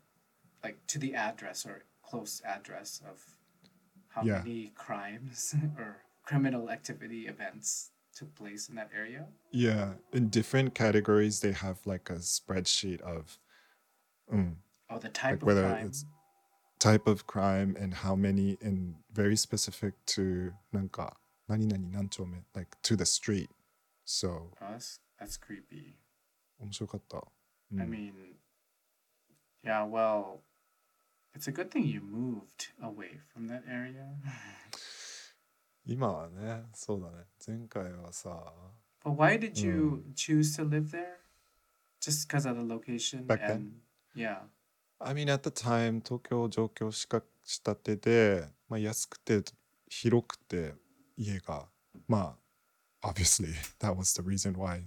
like to the address or close address of how Yeah. many crimes or criminal activity events took place in that area. Yeah, in different categories they have like a spreadsheet of うん、 Oh, the type like of whether crime. it's type of crime and how many and very specific to なんか何々何丁目 like to the street. So Oh, that's that's creepy. 面白かった。 I mean, yeah. Well, it's a good thing you moved away from that area. [LAUGHS] 今はね、そうだね。前回はさ、But why did you choose to live there? Just because of the location Back then? and yeah. I mean, at the time, 東京上京しかしたてで、まあ、安くて広くて家が、まあ、obviously, that was the reason why.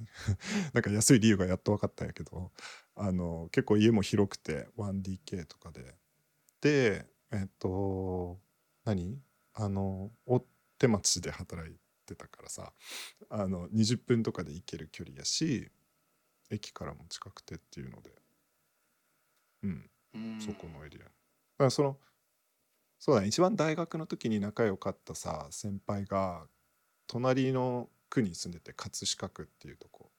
なんか安い理由がやっと分かったんやけど、あの、結構家も広くて 1DK とかで。で、えっと、何あの、大手町で働いてたからさ、あの、20分とかで行ける距離やし、駅からも近くてっていうので、うん。そこのエリア。だからそのそうだね一番大学の時に仲良かったさ先輩が隣の区に住んでて葛飾区っていうとこ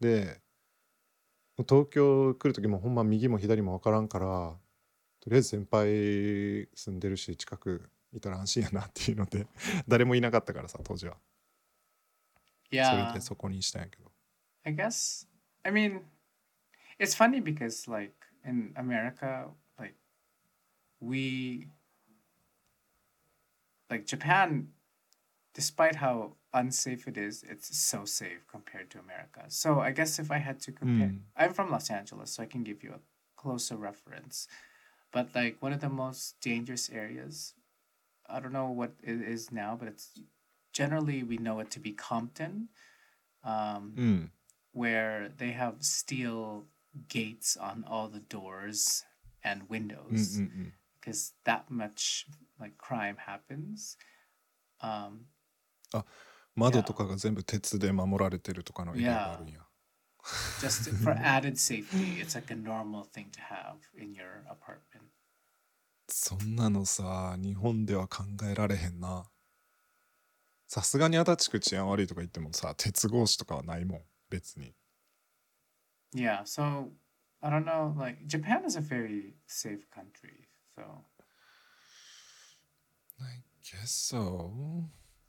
で東京来る時もほんま右も左も分からんからとりあえず先輩住んでるし近くいたら安心やなっていうので[LAUGHS] 誰もいなかったからさ当時はそれ Yeah. でそこにしたんやけど I guess. I mean, it's funny because like in America, like we, like Japan, despite how unsafe it is, it's so safe compared to America. So I guess if I had to compare, Mm. I'm from Los Angeles, so I can give you a closer reference. But like one of the most dangerous areas, I don't know what it is now, but it's generally we know it to be Compton. Um, うん、 where they have steel gates on all the doors and うんうん windows うん、 because that much like crime happens. Um, 窓とかが全部鉄で守られてるとかのエリアがあるんや。 just for [LAUGHS] added safety, it's like a normal thing to have in your apartment. そんなのさ日本では考えられへんな。さすがに足立区治安悪いとか言ってもさ鉄格子とかはないもん別に。Yeah, so I don't know, like Japan is a very safe country. So. ないけそ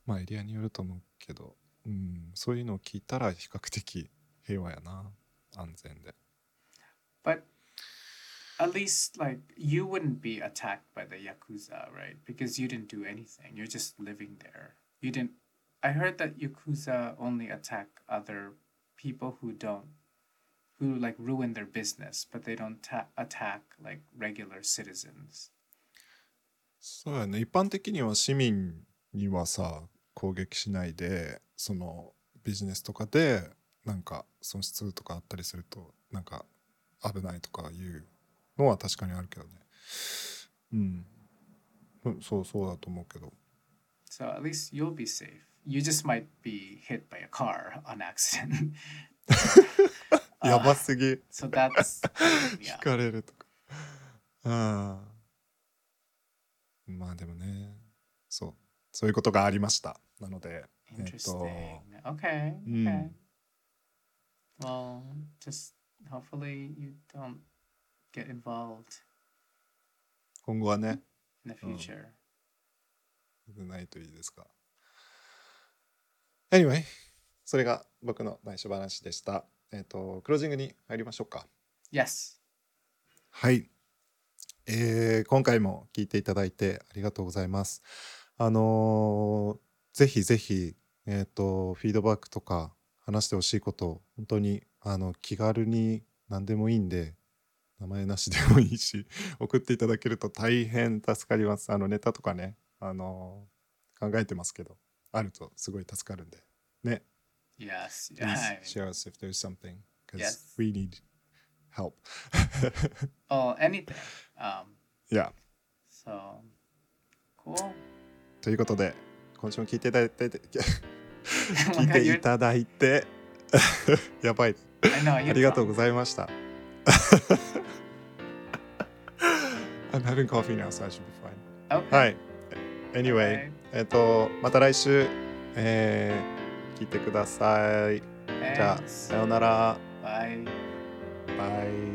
まあエリアによると思うけど。うんそういうのを聞いたら比較的平和やな安全で。But at least like you wouldn't be attacked by the yakuza, right? Because you didn't do anything. You're just living there. You didn't. I heard that yakuza only attack other people who don't, who like ruin their business, but they don't ta- attack like regular citizens. そうやね一般的には市民にはさ攻撃しないでそのビジネスとかでなんか損失とかあったりするとなんか危ないとかいうのは確かにあるけどねうんうんそうそうだと思うけど So at least you'll be safe. You just might be hit by a car on accident. やばすぎ so that's 引 yeah. かれるとかうんまあでもねそうそういうことがありましたなのでえっ Interesting. と Okay. Mm. Okay. Well, just hopefully you don't get involved 今後はね in the Oh. future. ないといいですか Anyway それが僕の内緒話でしたえっ、とクロージングに入りましょうか Yes. はい、えー今回も聞いていただいてありがとうございます。あのーぜひぜひ、えー、とフィードバックとか話してほしいこと本当にあの気軽に何でもいいんで名前なしでもいいし [LAUGHS] 送っていただけると大変助かりますあのネタとかねあの、考えてますけどあるとすごい助かるんでね Yes, yes. share us if there's something because we need help. [LAUGHS] oh, anything.、yeah. So, cool. ということで、今週も聞いていただいて、[LAUGHS] 聞いていただいて、やばい。ありがとうございました。I'm having coffee now so I should be fine Okay. はい Anyway. えっとまた来週、えー聞いてくださいじゃあ.さようなら Bye. バイ